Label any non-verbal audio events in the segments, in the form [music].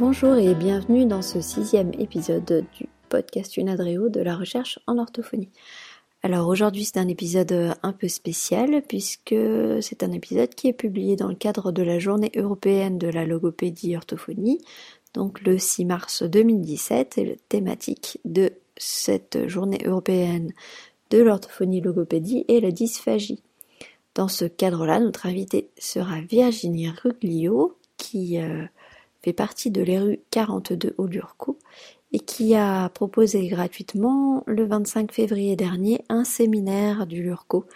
Bonjour et bienvenue dans ce sixième épisode du podcast Unadreo de la recherche en orthophonie. Alors aujourd'hui c'est un épisode un peu spécial puisque c'est un épisode qui est publié dans le cadre de la journée européenne de la logopédie orthophonie, donc le 6 mars 2017 et le thématique de cette journée européenne de l'orthophonie logopédie est la dysphagie. Dans ce cadre-là, notre invitée sera Virginie Ruglio qui euh, fait partie de l'ERU 42 au Lurco et qui a proposé gratuitement le 25 février dernier un séminaire du Lurco.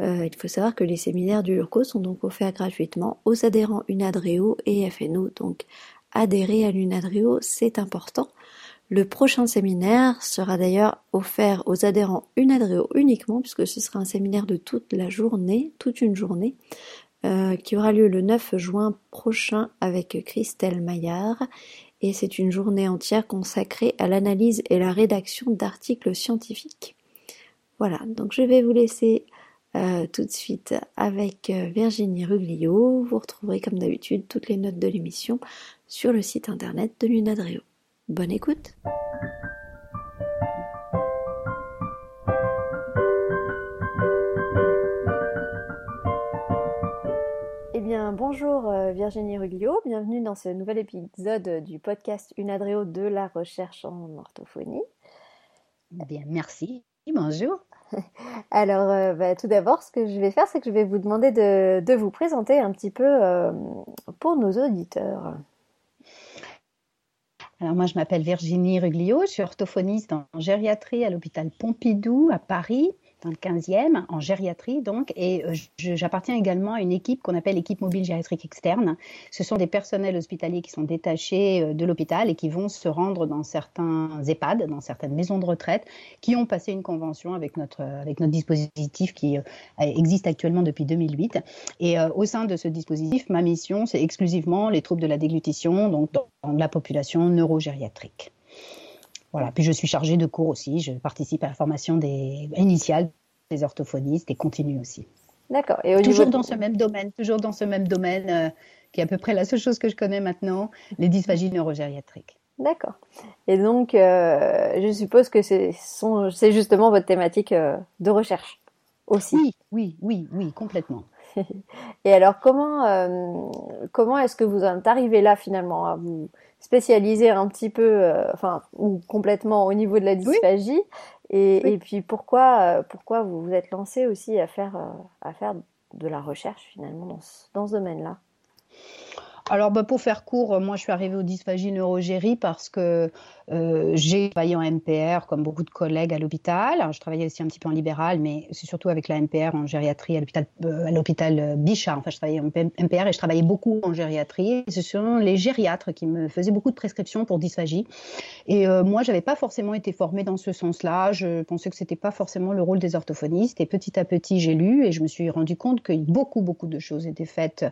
Euh, il faut savoir que les séminaires du Lurco sont donc offerts gratuitement aux adhérents Unadreo et FNO. Donc adhérer à l'Unadreo, c'est important. Le prochain séminaire sera d'ailleurs offert aux adhérents Unadreo uniquement, puisque ce sera un séminaire de toute la journée, toute une journée, qui aura lieu le 9 juin prochain avec Christelle Maillard. Et c'est une journée entière consacrée à l'analyse et la rédaction d'articles scientifiques. Voilà, donc je vais vous laisser euh, tout de suite avec euh, Virginie Ruglio. Vous retrouverez comme d'habitude toutes les notes de l'émission sur le site internet de l'Unadreo. Bonne écoute bonjour euh, Virginie Ruglio, bienvenue dans ce nouvel épisode du podcast Unadreo de la recherche en orthophonie. Bien, merci, bonjour. [laughs] Alors, euh, bah, tout d'abord, ce que je vais faire, c'est que je vais vous demander de, vous présenter un petit peu euh, pour nos auditeurs. Alors moi, je m'appelle Virginie Ruglio, je suis orthophoniste en gériatrie à l'hôpital Pompidou à Paris dans le 15e, en gériatrie donc, et euh, j'appartiens également à une équipe qu'on appelle l'équipe mobile gériatrique externe. Ce sont des personnels hospitaliers qui sont détachés euh, de l'hôpital et qui vont se rendre dans certains EHPAD, dans certaines maisons de retraite, qui ont passé une convention avec notre, avec notre dispositif qui euh, existe actuellement depuis 2008. Et au sein de ce dispositif, ma mission, c'est exclusivement les troubles de la déglutition, donc dans la population neurogériatrique. Voilà. Puis je suis chargée de cours aussi. Je participe à la formation des initiales des orthophonistes et continue aussi. D'accord. Et toujours dans ce même domaine, toujours dans ce même domaine, euh, qui est à peu près la seule chose que je connais maintenant, les dysphagies neurogériatriques. D'accord. Et donc, euh, je suppose que c'est justement votre thématique euh, de recherche aussi. Oui, oui, oui, oui, complètement. [laughs] Et alors, comment, comment est-ce que vous en êtes arrivé là finalement à vous spécialiser un petit peu, euh, enfin, ou complètement au niveau de la dysphagie. Et, et, puis pourquoi, euh, pourquoi vous vous êtes lancé aussi à faire, euh, à faire de la recherche finalement dans ce, dans ce domaine-là? Alors, bah, pour faire court, moi, je suis arrivée aux dysphagies neurogérie parce que euh, j'ai travaillé en MPR comme beaucoup de collègues à l'hôpital. Je travaillais aussi un petit peu en libéral, mais c'est surtout avec la MPR en gériatrie à l'hôpital, euh, euh, Bichat. Enfin, je travaillais en MPR et je travaillais beaucoup en gériatrie. ce sont les gériatres qui me faisaient beaucoup de prescriptions pour dysphagie. Et euh, moi, j'avais pas forcément été formée dans ce sens-là. Je pensais que c'était pas forcément le rôle des orthophonistes. Et petit à petit, j'ai lu et je me suis rendu compte que beaucoup, beaucoup de choses étaient faites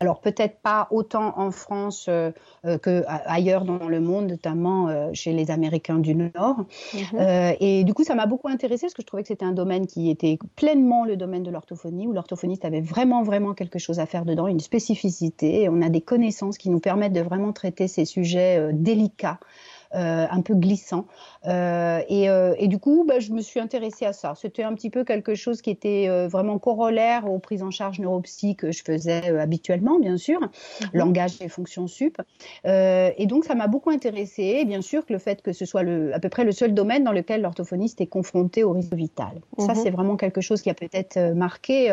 alors peut-être pas autant en France euh, euh, qu'ailleurs dans le monde, notamment euh, chez les Américains du Nord. Mhm. et du coup, ça m'a beaucoup intéressée parce que je trouvais que c'était un domaine qui était pleinement le domaine de l'orthophonie, où l'orthophoniste avait vraiment, vraiment quelque chose à faire dedans, une spécificité. Et on a des connaissances qui nous permettent de vraiment traiter ces sujets délicats. Euh, un peu glissant. Euh, euh, et, du coup, bah, je me suis intéressée à ça. C'était un petit peu quelque chose qui était vraiment corollaire aux prises en charge neuropsy que je faisais habituellement, bien sûr, mhm. langage et fonction sup. et donc, ça m'a beaucoup intéressée. Et bien sûr que le fait que ce soit le, à peu près le seul domaine dans lequel l'orthophoniste est confronté au risque vital. Ça, mhm. c'est vraiment quelque chose qui a peut-être marqué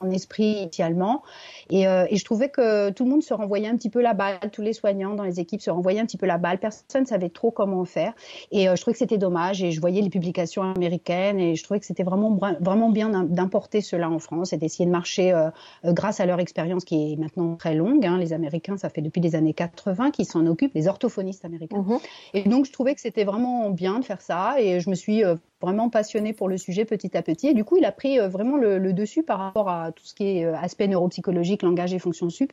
mon esprit initialement. Et, et, je trouvais que tout le monde se renvoyait un petit peu la balle, tous les soignants dans les équipes se renvoyaient un petit peu la balle. Personne ne savait trop comment faire. Et euh, je trouvais que c'était dommage. Et je voyais les publications américaines et je trouvais que c'était vraiment, vraiment bien d'importer cela en France et d'essayer de marcher euh, euh, grâce à leur expérience qui est maintenant très longue. Hein. Les Américains, ça fait depuis les années 80 qu'ils s'en occupent, les orthophonistes américains. Mhm. Et donc, je trouvais que c'était vraiment bien de faire ça. Et je me suis vraiment passionné pour le sujet petit à petit. Et du coup, il a pris vraiment le, dessus par rapport à tout ce qui est aspect neuropsychologique, langage et fonction sup.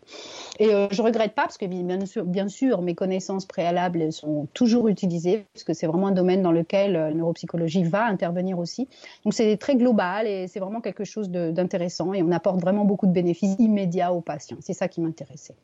Et je regrette pas parce que bien sûr, bien sûr, mes connaissances préalables sont toujours utiliser, parce que c'est vraiment un domaine dans lequel la neuropsychologie va intervenir aussi. Donc c'est très global et c'est vraiment quelque chose d'intéressant et on apporte vraiment beaucoup de bénéfices immédiats aux patients. C'est ça qui m'intéressait.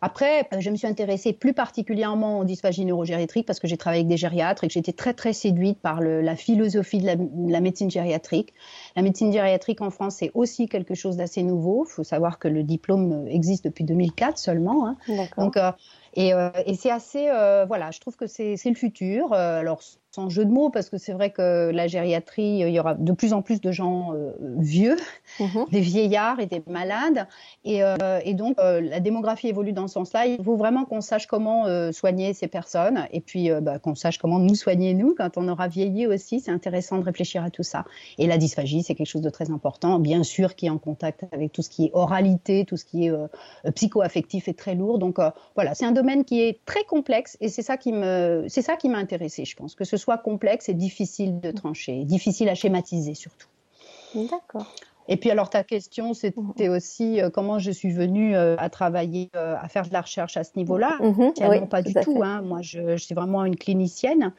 Après, euh, je me suis intéressée plus particulièrement aux dysphasies neurogériatriques parce que j'ai travaillé avec des gériatres et que j'étais très très séduite par le, la philosophie de la, la, médecine gériatrique. La médecine gériatrique en France, c'est aussi quelque chose d'assez nouveau. Il faut savoir que le diplôme existe depuis 2004 seulement. Hein. Donc, euh, et, euh, et c'est assez, euh, voilà, je trouve que c'est le futur. Euh, alors sans jeu de mots, parce que c'est vrai que la gériatrie, il y aura de plus en plus de gens euh, vieux, mhm. [laughs] des vieillards et des malades. Et, euh, et donc, euh, la démographie évolue dans ce sens-là. Il faut vraiment qu'on sache comment soigner ces personnes et puis bah, qu'on sache comment nous soigner, nous, quand on aura vieilli aussi. C'est intéressant de réfléchir à tout ça. Et la dysphagie, c'est quelque chose de très important, bien sûr, qui est en contact avec tout ce qui est oralité, tout ce qui est psycho-affectif et très lourd. Donc, voilà, c'est un domaine qui est très complexe et c'est ça qui me, c'est ça qui m'a intéressé, je pense, que ce soit complexe et difficile de trancher, difficile à schématiser surtout. D'accord. Et puis alors ta question, c'était aussi euh, comment je suis venue euh, à travailler, euh, à faire de la recherche à ce niveau-là. Mm pas du tout. Hein. Moi, je, je, suis vraiment une clinicienne.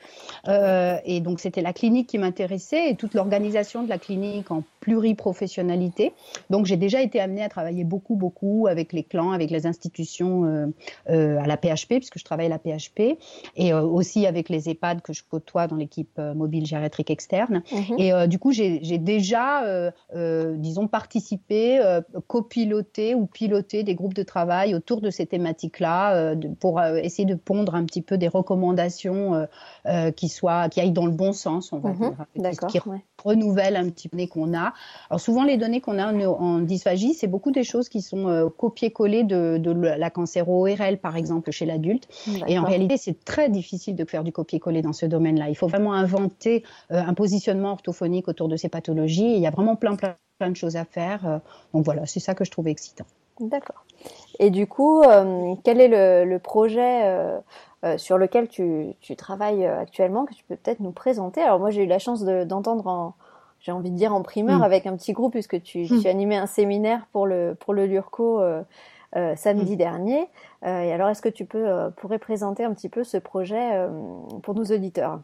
et donc c'était la clinique qui m'intéressait et toute l'organisation de la clinique en pluriprofessionnalité. Donc j'ai déjà été amenée à travailler beaucoup, beaucoup avec les clans, avec les institutions à la PHP, puisque je travaille à la PHP, et aussi avec les EHPAD que je côtoie dans l'équipe mobile gériatrique externe. Mhm. Et du coup, j'ai déjà disons, participer, euh, copiloter ou piloter des groupes de travail autour de ces thématiques-là euh, pour euh, essayer de pondre un petit peu des recommandations qui soient, qui aillent dans le bon sens, on va mhm. dire, qui renouvellent un petit peu qu'on a. Alors souvent, les données qu'on a en, dysphagie, c'est beaucoup des choses qui sont copiées-collées de, de, la cancéro-ORL, par exemple, chez l'adulte. Et en réalité, c'est très difficile de faire du copier-coller dans ce domaine-là. Il faut vraiment inventer un positionnement orthophonique autour de ces pathologies. il y a vraiment plein, plein plein de choses à faire. Euh, donc voilà, c'est ça que je trouve excitant. D'accord. Et du coup, euh, quel est le, projet euh, sur lequel tu, travailles actuellement que tu peux peut-être nous présenter? Alors moi, j'ai eu la chance d'entendre en, j'ai envie de dire en primeur mm. avec un petit groupe puisque tu, mm. tu animais un séminaire pour le pour le Lurco samedi mm. dernier. et alors, est-ce que tu peux pourrais présenter un petit peu ce projet pour nos auditeurs?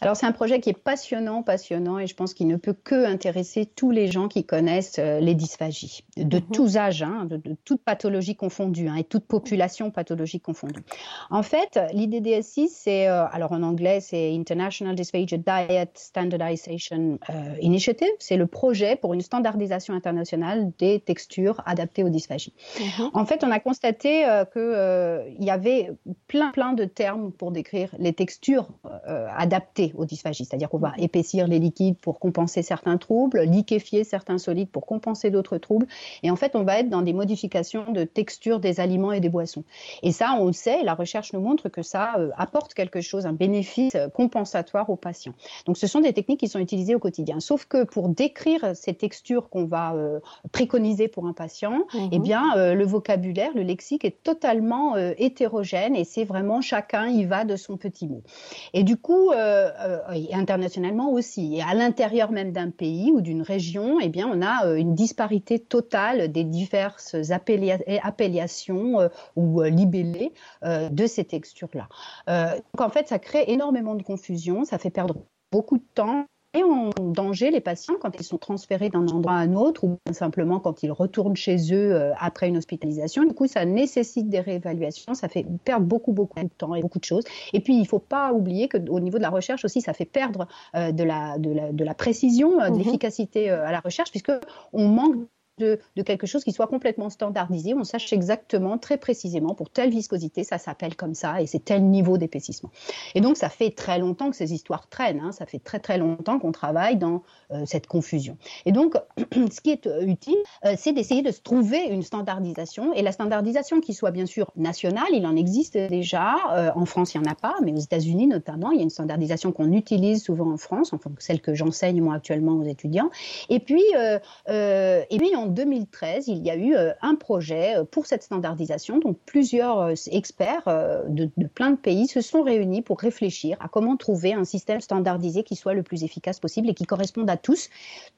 Alors c'est un projet qui est passionnant, passionnant, et je pense qu'il ne peut que intéresser tous les gens qui connaissent euh, les dysphagies, de mhm. tous âges, hein, de, de, toute pathologie confondue, hein, et toute population pathologique confondue. En fait, l'idée DSI, c'est, euh, alors en anglais, c'est International Dysphagia Diet Standardization euh, Initiative, c'est le projet pour une standardisation internationale des textures adaptées aux dysphagies. Mhm. En fait, on a constaté qu'il y avait plein, plein de termes pour décrire les textures adaptées aux dysphagies, c'est-à-dire qu'on va épaissir les liquides pour compenser certains troubles, liquéfier certains solides pour compenser d'autres troubles, et en fait on va être dans des modifications de texture des aliments et des boissons. Et ça, on le sait, la recherche nous montre que ça euh, apporte quelque chose, un bénéfice euh, compensatoire aux patients. Donc ce sont des techniques qui sont utilisées au quotidien. Sauf que pour décrire ces textures qu'on va euh, préconiser pour un patient, eh mhm. bien le vocabulaire, le lexique est totalement hétérogène et c'est vraiment chacun y va de son petit mot. Et du coup, euh, et internationalement aussi. Et à l'intérieur même d'un pays ou d'une région, eh bien, on a euh, une disparité totale des diverses appellations euh, ou libellés de ces textures-là. donc en fait, ça crée énormément de confusion, ça fait perdre beaucoup de temps en danger les patients quand ils sont transférés d'un endroit à un autre ou simplement quand ils retournent chez eux euh, après une hospitalisation. Du coup, ça nécessite des réévaluations, ça fait perdre beaucoup, beaucoup de temps et beaucoup de choses. Et puis, il ne faut pas oublier qu'au niveau de la recherche aussi, ça fait perdre euh, de, la, de, la, de, la, précision, euh, de mhm. l'efficacité à la recherche, puisque on manque de, quelque chose qui soit complètement standardisé, on sache exactement, très précisément, pour telle viscosité, ça s'appelle comme ça, et c'est tel niveau d'épaississement. Et donc, ça fait très longtemps que ces histoires traînent, hein. ça fait très très longtemps qu'on travaille dans euh, cette confusion. Et donc, [clears throat] ce qui est euh, utile, euh, c'est d'essayer de se trouver une standardisation, et la standardisation qui soit bien sûr nationale, il en existe déjà, en France il n'y en a pas, mais aux États-Unis notamment, il y a une standardisation qu'on utilise souvent en France, enfin celle que j'enseigne moi actuellement aux étudiants, et puis, et puis on 2013, il y a eu un projet pour cette standardisation. Donc plusieurs experts de, de, plein de pays se sont réunis pour réfléchir à comment trouver un système standardisé qui soit le plus efficace possible et qui corresponde à tous,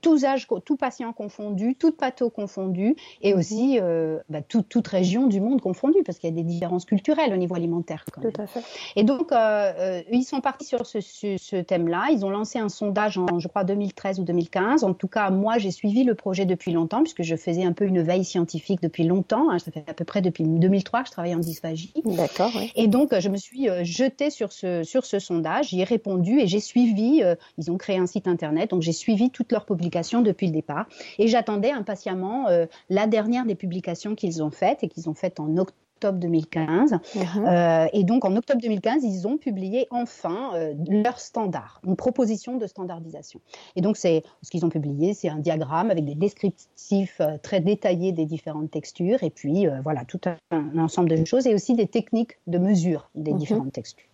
tous âges, tout patient confondu, toute patho confondu, et mhm. aussi bah, toute région du monde confondue, parce qu'il y a des différences culturelles au niveau alimentaire. Quand même. Tout à fait. Et donc, ils sont partis sur ce, ce, ce thème-là. Ils ont lancé un sondage en, je crois, 2013 ou 2015. En tout cas, moi, j'ai suivi le projet depuis longtemps, puisque je faisais un peu une veille scientifique depuis longtemps. Hein. Ça fait à peu près depuis 2003 que je travaille en dysphagie. D'accord. Et donc, je me suis euh, jetée sur ce, sur ce sondage, j'y ai répondu et j'ai suivi, euh, ils ont créé un site internet, donc j'ai suivi toutes leurs publications depuis le départ. Et j'attendais impatiemment euh, la dernière des publications qu'ils ont faites et qu'ils ont faites en octobre octobre 2015. Mhm. Euh, et donc, en octobre 2015, ils ont publié enfin euh, leur standard, une proposition de standardisation. Et donc, c'est ce qu'ils ont publié, c'est un diagramme avec des descriptifs euh, très détaillés des différentes textures, et puis voilà, tout un, ensemble de choses, et aussi des techniques de mesure des mhm. différentes textures.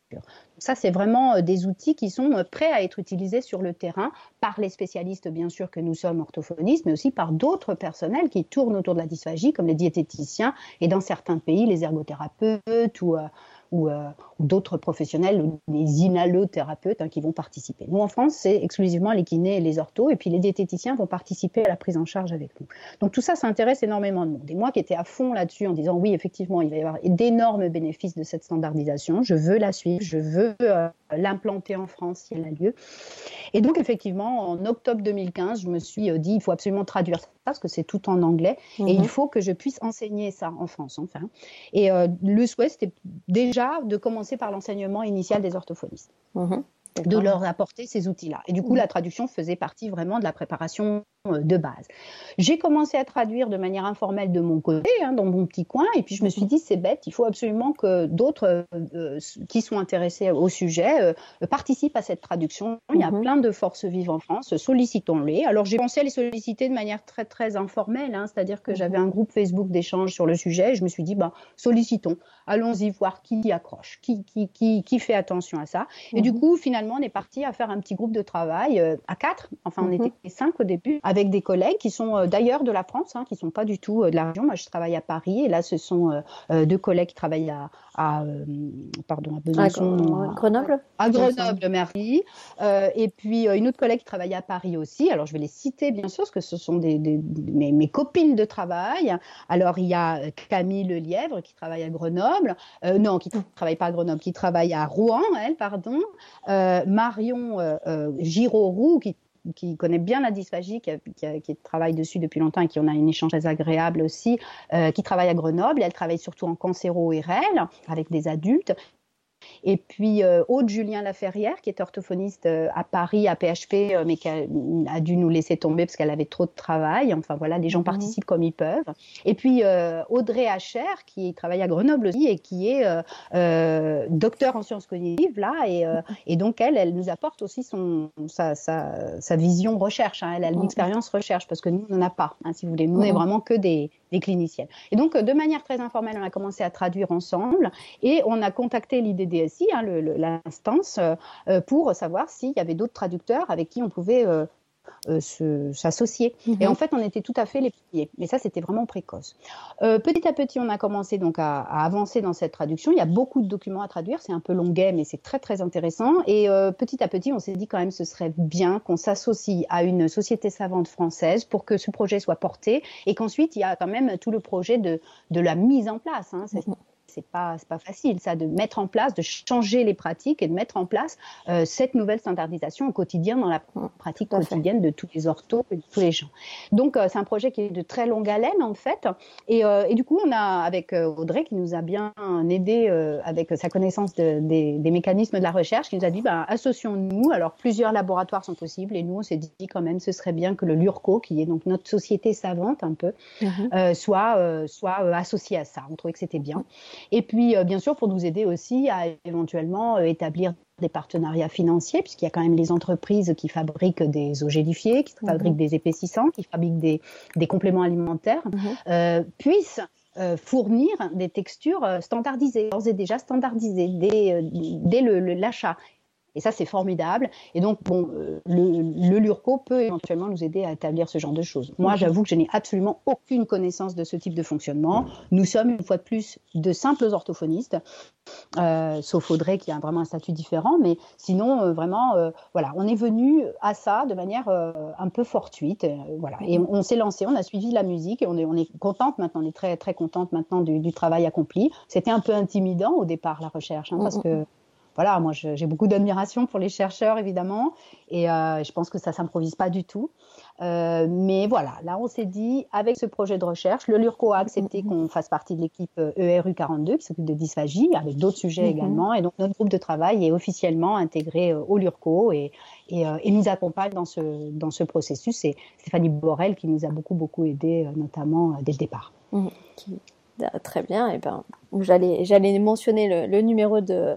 Ça, c'est vraiment euh, des outils qui sont euh, prêts à être utilisés sur le terrain par les spécialistes, bien sûr, que nous sommes orthophonistes, mais aussi par d'autres personnels qui tournent autour de la dysphagie, comme les diététiciens et dans certains pays, les ergothérapeutes ou, ou, euh, d'autres professionnels, des inhalothérapeutes hein, qui vont participer. Nous, en France, c'est exclusivement les kinés et les orthos, et puis les diététiciens vont participer à la prise en charge avec nous. Donc tout ça, ça intéresse énormément de monde. Et moi qui étais à fond là-dessus en disant oui, effectivement, il va y avoir d'énormes bénéfices de cette standardisation, je veux la suivre, je veux euh, l'implanter en France si elle a lieu. Et donc effectivement, en octobre 2015, je me suis euh, dit, il faut absolument traduire ça parce que c'est tout en anglais, et il mhm. faut que je puisse enseigner ça en France, enfin. Et le souhait, c'était déjà de commencer par l'enseignement initial des orthophonistes. Mhm de leur apporter ces outils-là. Et du coup, la traduction faisait partie vraiment de la préparation euh, de base. J'ai commencé à traduire de manière informelle de mon côté, hein, dans mon petit coin, et puis je me suis dit, c'est bête, il faut absolument que d'autres euh, qui sont intéressés au sujet euh, participent à cette traduction. Il y a mhm. plein de forces vives en France, sollicitons-les. Alors j'ai pensé à les solliciter de manière très très informelle, hein, c'est-à-dire que j'avais mhm. un groupe Facebook d'échange sur le sujet, et je me suis dit, bah, sollicitons, allons-y voir qui accroche, qui, qui, qui, qui fait attention à ça. Et du mhm. coup, finalement, on est parti à faire un petit groupe de travail euh, à quatre. Enfin, on mhm. était cinq au début, avec des collègues qui sont euh, d'ailleurs de la France, hein, qui sont pas du tout euh, de la région. Moi, je travaille à Paris, et là, ce sont deux collègues qui travaillent à, à pardon, à Besançon, à Grenoble. À Grenoble, merci. et puis une autre collègue qui travaille à Paris aussi. Alors, je vais les citer bien sûr, parce que ce sont des, mes, mes, copines de travail. Alors, il y a Camille Lelièvre qui travaille à Grenoble, non, qui ne travaille pas à Grenoble, qui travaille à Rouen, elle, pardon. Euh, Marion euh, euh, Giroroux, qui qui connaît bien la dysphagie, qui, travaille dessus depuis longtemps et qui en a une échange très agréable aussi, qui travaille à Grenoble. Elle travaille surtout en cancéro-IRL avec des adultes. Et puis euh, Aude Julien Laferrière, qui est orthophoniste euh, à Paris, à PHP, euh, mais qui a, dû nous laisser tomber parce qu'elle avait trop de travail. Enfin voilà, les gens mhm. participent comme ils peuvent. Et puis Audrey Hacher, qui travaille à Grenoble aussi et qui est docteur en sciences cognitives là. Et, et, donc elle, elle nous apporte aussi son, sa, sa, sa vision recherche. Hein. Elle a une mhm. expérience recherche parce que nous, on n'en a pas. Hein, si vous voulez, nous, on n'est mhm. vraiment que des, des cliniciennes. Et donc, de manière très informelle, on a commencé à traduire ensemble et on a contacté hein, l'instance, euh, pour savoir s'il y avait d'autres traducteurs avec qui on pouvait euh, euh, s'associer. Et mhm. en fait, on était tout à fait les premiers. Mais ça, c'était vraiment précoce. Euh, petit à petit, on a commencé donc à, avancer dans cette traduction. Il y a beaucoup de documents à traduire. C'est un peu longuet, mais c'est très très intéressant. Et euh, petit à petit, on s'est dit quand même, ce serait bien qu'on s'associe à une société savante française pour que ce projet soit porté et qu'ensuite il y a quand même tout le projet de, de la mise en place. Hein. Mhm c'est pas pas facile ça de mettre en place, de changer les pratiques et de mettre en place euh, cette nouvelle standardisation au quotidien dans la pratique quotidienne de tous les orthos et de tous les gens. Donc euh, c'est un projet qui est de très longue haleine en fait. Et, euh, et du coup on a avec Audrey qui nous a bien aidé avec sa connaissance de, des, des, mécanismes de la recherche qui nous a dit bah, associons-nous. Alors plusieurs laboratoires sont possibles et nous on s'est dit quand même ce serait bien que le Lurco qui est donc notre société savante un peu mm-hmm. soit soit associé à ça. On trouvait que c'était bien et puis, euh, bien sûr, pour nous aider aussi à éventuellement euh, établir des partenariats financiers, puisqu'il y a quand même les entreprises qui fabriquent des eaux gélifiées, qui mhm. fabriquent des épaississants, qui fabriquent des, des compléments alimentaires, mhm. euh, puissent fournir des textures standardisées, d'ores et déjà standardisées dès, dès l'achat. Et ça, c'est formidable. Et donc, bon, euh, le, LURCO peut éventuellement nous aider à établir ce genre de choses. Moi, j'avoue que je n'ai absolument aucune connaissance de ce type de fonctionnement. Nous sommes, une fois de plus, de simples orthophonistes, euh, sauf Audrey qui a vraiment un statut différent. Mais sinon, euh, vraiment, voilà, on est venu à ça de manière un peu fortuite. voilà. Et on, s'est lancé, on a suivi la musique et on est, on est contente maintenant, on est très, très contente maintenant du, travail accompli. C'était un peu intimidant au départ, la recherche, hein, parce mhm. que voilà, moi j'ai beaucoup d'admiration pour les chercheurs évidemment, et euh, je pense que ça s'improvise pas du tout. Euh, mais voilà, là on s'est dit avec ce projet de recherche, le LURCO a accepté qu'on fasse partie de l'équipe ERU euh, e 42 qui s'occupe de dysphagie, avec d'autres sujets mhm. également, et donc notre groupe de travail est officiellement intégré au LURCO et, et, nous accompagne dans ce dans ce processus. C'est Stéphanie Borel qui nous a beaucoup beaucoup aidé, notamment dès le départ. Mhm. Très bien. Et ben, j'allais j'allais mentionner le numéro de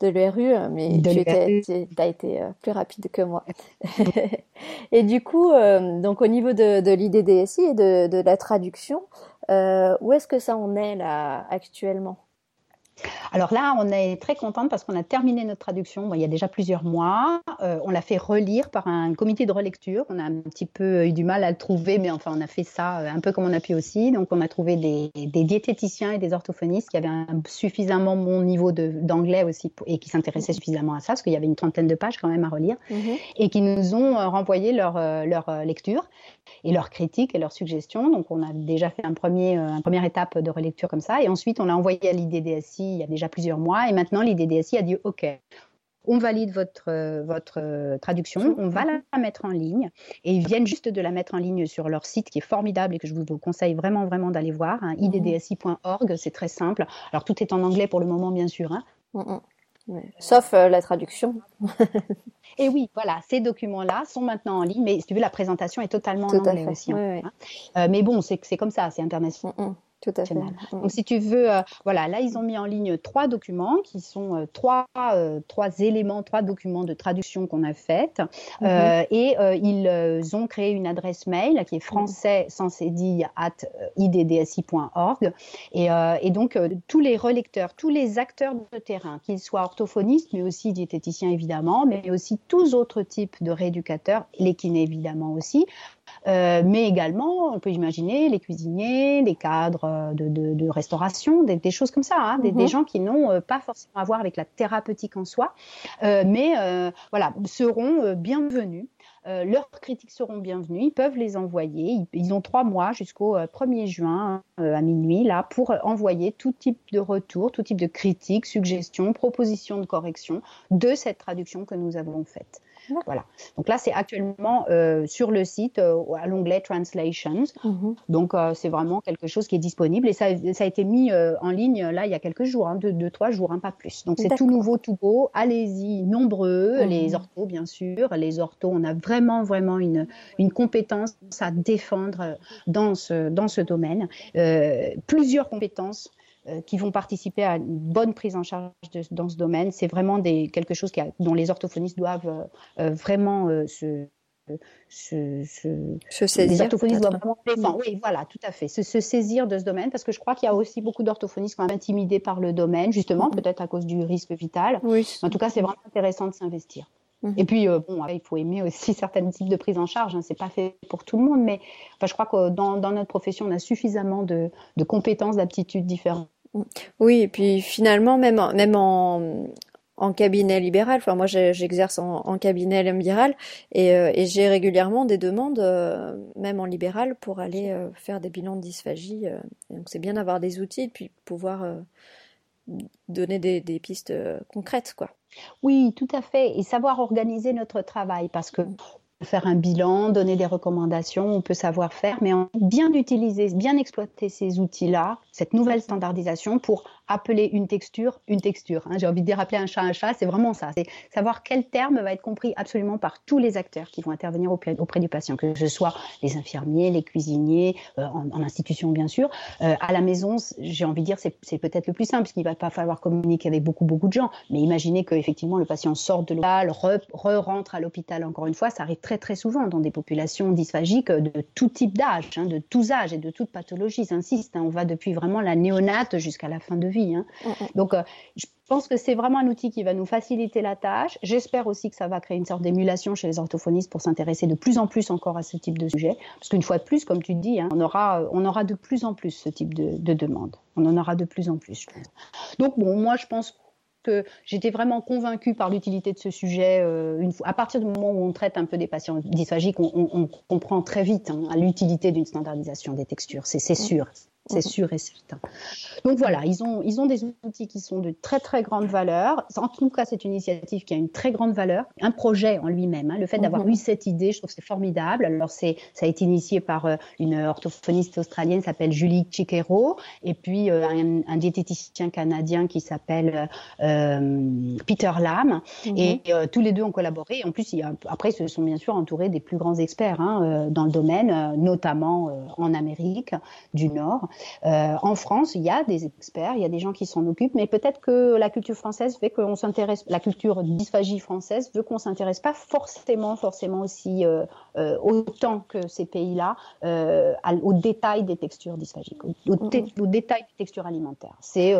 de l'ERU, mais tu as été euh, plus rapide que moi. [laughs] et du coup, euh, donc au niveau de, de l'IDDSI et de, de, la traduction, euh, où est-ce que ça en est là actuellement? Alors là, on est très contente parce qu'on a terminé notre traduction il y a déjà plusieurs mois. Euh, on l'a fait relire par un comité de relecture. On a un petit peu eu du mal à le trouver, mais enfin, on a fait ça euh, un peu comme on a pu aussi. Donc, on a trouvé des, diététiciens et des orthophonistes qui avaient un, suffisamment bon niveau d'anglais aussi et qui s'intéressaient suffisamment à ça, parce qu'il y avait une trentaine de pages quand même à relire, mhm. et qui nous ont euh, renvoyé leur, leur lecture et leurs critiques et leurs suggestions. Donc, on a déjà fait un premier, une première étape de relecture comme ça. Et ensuite, on l'a envoyé à l'IDDSI il y a déjà plusieurs mois. Et maintenant, l'IDDSI a dit OK, on valide votre, votre traduction, on va la mettre en ligne. Et ils viennent juste de la mettre en ligne sur leur site qui est formidable et que je vous conseille vraiment, vraiment d'aller voir. Hein, iddsi.org, c'est très simple. Alors tout est en anglais pour le moment, bien sûr. Hein. Mm, mm. Sauf euh, la traduction. [laughs] et oui, voilà, ces documents-là sont maintenant en ligne, mais si tu veux, la présentation est totalement en anglais aussi. Hein. Euh, mais bon, c'est comme ça, c'est international. Mm, tout à fait. Donc, si tu veux, euh, voilà, là, ils ont mis en ligne trois documents qui sont euh, trois, euh, trois éléments, trois documents de traduction qu'on a faites. Mhm. et ils ont créé une adresse mail qui est français sans at iddsi.org. Et, et, donc, tous les relecteurs, tous les acteurs de terrain, qu'ils soient orthophonistes, mais aussi diététiciens évidemment, mais aussi tous autres types de rééducateurs, les kinés évidemment aussi, euh, mais également, on peut imaginer les cuisiniers, les cadres euh, de, restauration, des, choses comme ça, hein, des, mhm. gens qui n'ont euh, pas forcément à voir avec la thérapeutique en soi, mais voilà, seront bienvenus. leurs critiques seront bienvenues, ils peuvent les envoyer. Ils, ont trois mois jusqu'au 1er juin à minuit là pour envoyer tout type de retour, tout type de critiques, suggestions, propositions de correction de cette traduction que nous avons faite. Voilà. Donc là, c'est actuellement euh, sur le site euh, à l'onglet Translations. Mhm. Donc euh, c'est vraiment quelque chose qui est disponible et ça, ça a été mis en ligne là il y a quelques jours, hein, deux, trois jours, hein, pas plus. Donc c'est tout nouveau, tout beau. Allez-y, nombreux, mhm. les orthos bien sûr. Les orthos, on a vraiment vraiment une, une compétence à défendre dans ce, dans ce domaine. plusieurs compétences qui vont participer à une bonne prise en charge dans ce domaine. C'est vraiment des, quelque chose qui dont les orthophonistes doivent euh, euh, vraiment se, se, se, saisir. Les orthophonistes doivent vraiment. Oui, voilà, tout à fait. Se, saisir de ce domaine, parce que je crois qu'il y a aussi beaucoup d'orthophonistes qui sont intimidés par le domaine, justement, mm-hmm. peut-être à cause du risque vital. Oui. En tout cas, c'est vraiment intéressant de s'investir. Mm-hmm. Et puis, bon, il faut aimer aussi [laughs] certains types de prise en charge. Hein. C'est pas fait pour tout le monde, mais enfin, je crois que dans, dans notre profession, on a suffisamment de, de compétences, d'aptitudes différentes oui, et puis finalement, même, en, même en, en cabinet libéral, enfin moi j'exerce en, cabinet libéral et, euh, et j'ai régulièrement des demandes, euh, même en libéral, pour aller euh, faire des bilans de dysphagie. donc c'est bien d'avoir des outils et puis pouvoir donner des, des pistes concrètes, quoi. Oui, tout à fait. Et savoir organiser notre travail parce que mm faire un bilan, donner des recommandations, on peut savoir faire, mais bien utiliser, bien exploiter ces outils-là, cette nouvelle standardisation pour appeler une texture une texture. Hein. J'ai envie de dire appeler un chat un chat, c'est vraiment ça. C'est savoir quel terme va être compris absolument par tous les acteurs qui vont intervenir auprès, du patient, que ce soit les infirmiers, les cuisiniers, euh, en, institution bien sûr. Euh, à la maison, j'ai envie de dire c'est peut-être le plus simple, parce qu'il va pas falloir communiquer avec beaucoup beaucoup de gens. Mais imaginez que effectivement le patient sort de l'hôpital, re-rentre à l'hôpital encore une fois, ça arrive très très souvent dans des populations dysphagiques de tout type d'âge, hein, de tous âges et de toute pathologie. J'insiste, hein, on va depuis vraiment la néonate jusqu'à la fin de vie. Hein. Mm, mm. Donc, euh, je pense que c'est vraiment un outil qui va nous faciliter la tâche. J'espère aussi que ça va créer une sorte d'émulation chez les orthophonistes pour s'intéresser de plus en plus encore à ce type de sujet. Parce qu'une fois de plus, comme tu dis, on, aura, on aura de plus en plus ce type de, de demande. On en aura de plus en plus, je pense. Donc, bon, moi, je pense j'étais vraiment convaincue par l'utilité de ce sujet. Euh, une fois, à partir du moment où on traite un peu des patients dysphagiques, on, comprend très vite hein, l'utilité d'une standardisation des textures. C'est sûr. C'est sûr et certain. Donc voilà, ils ont, ils ont des outils qui sont de très très grande valeur. En tout cas, c'est une initiative qui a une très grande valeur. Un projet en lui-même, hein. le fait d'avoir mhm. eu cette idée, je trouve que c'est formidable. Alors c'est, ça a été initié par euh, une orthophoniste australienne qui s'appelle Julie Chiquero et puis euh, un, diététicien canadien qui s'appelle euh, Peter Lam. Mhm. Et tous les deux ont collaboré. En plus, il y a, après, ils se sont bien sûr entourés des plus grands experts hein, dans le domaine, notamment en Amérique du Nord. Euh, en France, il y a des experts, il y a des gens qui s'en occupent, mais peut-être que la culture française fait qu'on s'intéresse, la culture dysphagie française veut qu'on s'intéresse pas forcément, forcément aussi euh, euh, autant que ces pays-là au détail des textures dysphagiques, au, au, détail des textures alimentaires. C'est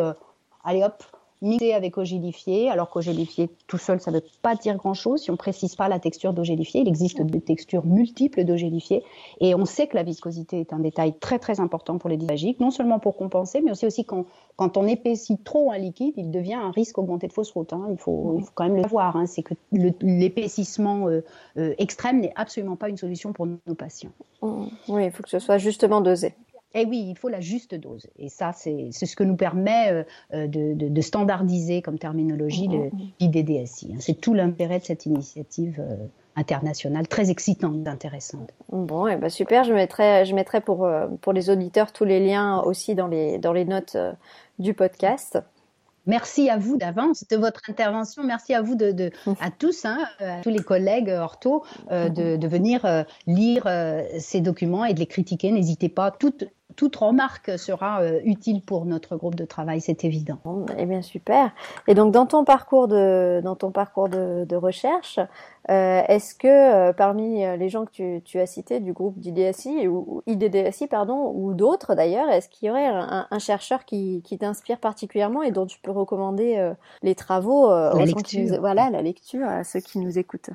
allez hop, mixé avec ogélifié, alors qu'ogélifié tout seul, ça ne veut pas dire grand-chose si on précise pas la texture d'ogélifié. Il existe des textures multiples d'ogélifié et on sait que la viscosité est un détail très très important pour les dysphagiques, non seulement pour compenser, mais aussi, aussi quand, quand on épaissit trop un liquide, il devient un risque augmenté de fausse route. Hein. Il, faut, il, faut, quand même le savoir, hein. c'est que l'épaississement euh, euh, extrême n'est absolument pas une solution pour nos patients. Mmh. Oui, il faut que ce soit justement dosé. Eh oui, il faut la juste dose. Et ça, c'est ce que nous permet euh, euh, de, standardiser comme terminologie l'IDDSI. Hein. C'est tout l'intérêt de cette initiative euh, internationale, très excitante, intéressante. Bon, et eh ben super, je mettrai, je mettrai pour, pour les auditeurs tous les liens aussi dans les, dans les notes du podcast. Merci à vous d'avance de votre intervention. Merci à vous de, à tous, hein, à tous les collègues ortho, de, de, venir lire ces documents et de les critiquer. N'hésitez pas. Toutes, toute remarque sera euh, utile pour notre groupe de travail, c'est évident. eh bien, super. Et donc, dans ton parcours de, dans ton parcours de, recherche, euh, est-ce que euh, parmi les gens que tu, as cités du groupe d'IDSI ou IDDSI, pardon, ou d'autres d'ailleurs, est-ce qu'il y aurait un, chercheur qui, t'inspire particulièrement et dont tu peux recommander les travaux, la lecture. voilà, la lecture à ceux qui nous écoutent?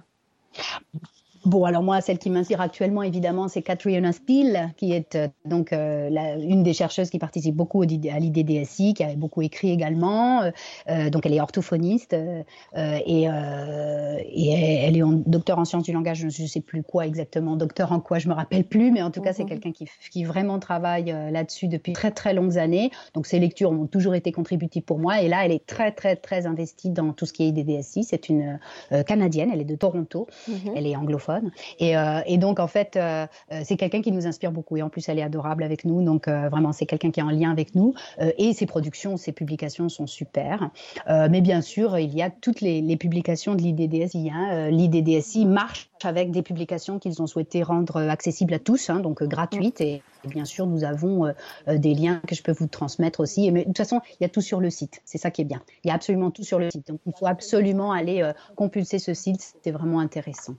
Bon, alors moi, celle qui m'inspire actuellement, évidemment, c'est Katriona Steele, qui est euh, donc euh, la, une des chercheuses qui participe beaucoup à l'IDDSI, qui a beaucoup écrit également. Euh, donc, elle est orthophoniste et, et, elle est en, docteur en sciences du langage, je ne sais plus quoi exactement, docteur en quoi, je me rappelle plus, mais en tout cas, c'est mhm. quelqu'un qui, qui, vraiment travaille là-dessus depuis très très longues années. Donc, ses lectures ont toujours été contributives pour moi. Et là, elle est très très très investie dans tout ce qui est IDDSI. C'est une canadienne, elle est de Toronto, mhm. elle est anglophone euh, et, donc, en fait, euh, euh, c'est quelqu'un qui nous inspire beaucoup. Et en plus, elle est adorable avec nous. Donc, vraiment, c'est quelqu'un qui est en lien avec nous. et ses productions, ses publications sont super. mais bien sûr, il y a toutes les, publications de l'IDDSI. Hein. L'IDDSI marche avec des publications qu'ils ont souhaité rendre accessibles à tous, hein, donc gratuites. Et, bien sûr, nous avons des liens que je peux vous transmettre aussi. Mais de toute façon, il y a tout sur le site. C'est ça qui est bien. Il y a absolument tout sur le site. Donc, il faut absolument aller compulser ce site. C'était vraiment intéressant.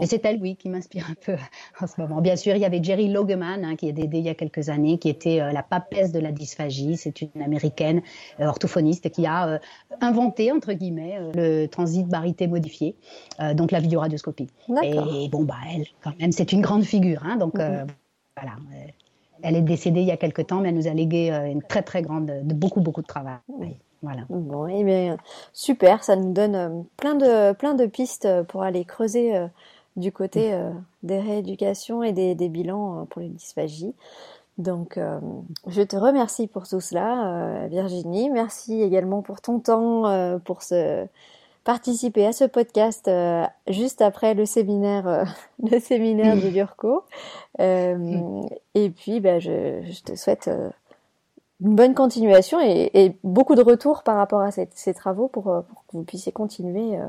Et c'est elle, oui, qui m'inspire un peu [laughs] en ce moment. Bien sûr, il y avait Jerry Logeman, hein, qui est dédié il y a quelques années, qui était euh, la papesse de la dysphagie. C'est une américaine euh, orthophoniste qui a euh, inventé, entre guillemets, le transit barité modifié, donc la vidéoradioscopie. Et bon, bah, elle, quand même, c'est une grande figure. Hein, donc, mm-hmm. voilà. Elle est décédée il y a quelques temps, mais elle nous a légué une très, très grande, de beaucoup, beaucoup de travail. Voilà. Bon, eh bien, super, ça nous donne plein de, plein de pistes pour aller creuser du côté euh, des rééducations et des, des bilans pour les dysphagies. Donc, je te remercie pour tout cela, Virginie. Merci également pour ton temps, pour ce, participer à ce podcast juste après le séminaire, [laughs] le séminaire de l'URCO. et puis, ben, je, je, te souhaite une bonne continuation et, beaucoup de retours par rapport à ces, travaux pour, euh, pour, que vous puissiez continuer, euh,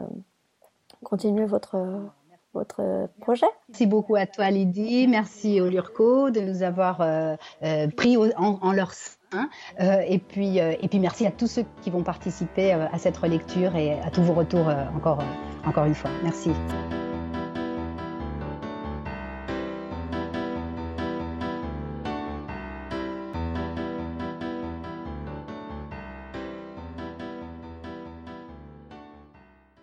continuer votre, votre projet. Merci beaucoup à toi Lydie, merci au LURCO de nous avoir euh, pris en, leur sein. et, puis, et puis merci à tous ceux qui vont participer à cette relecture et à tous vos retours encore, encore une fois. Merci.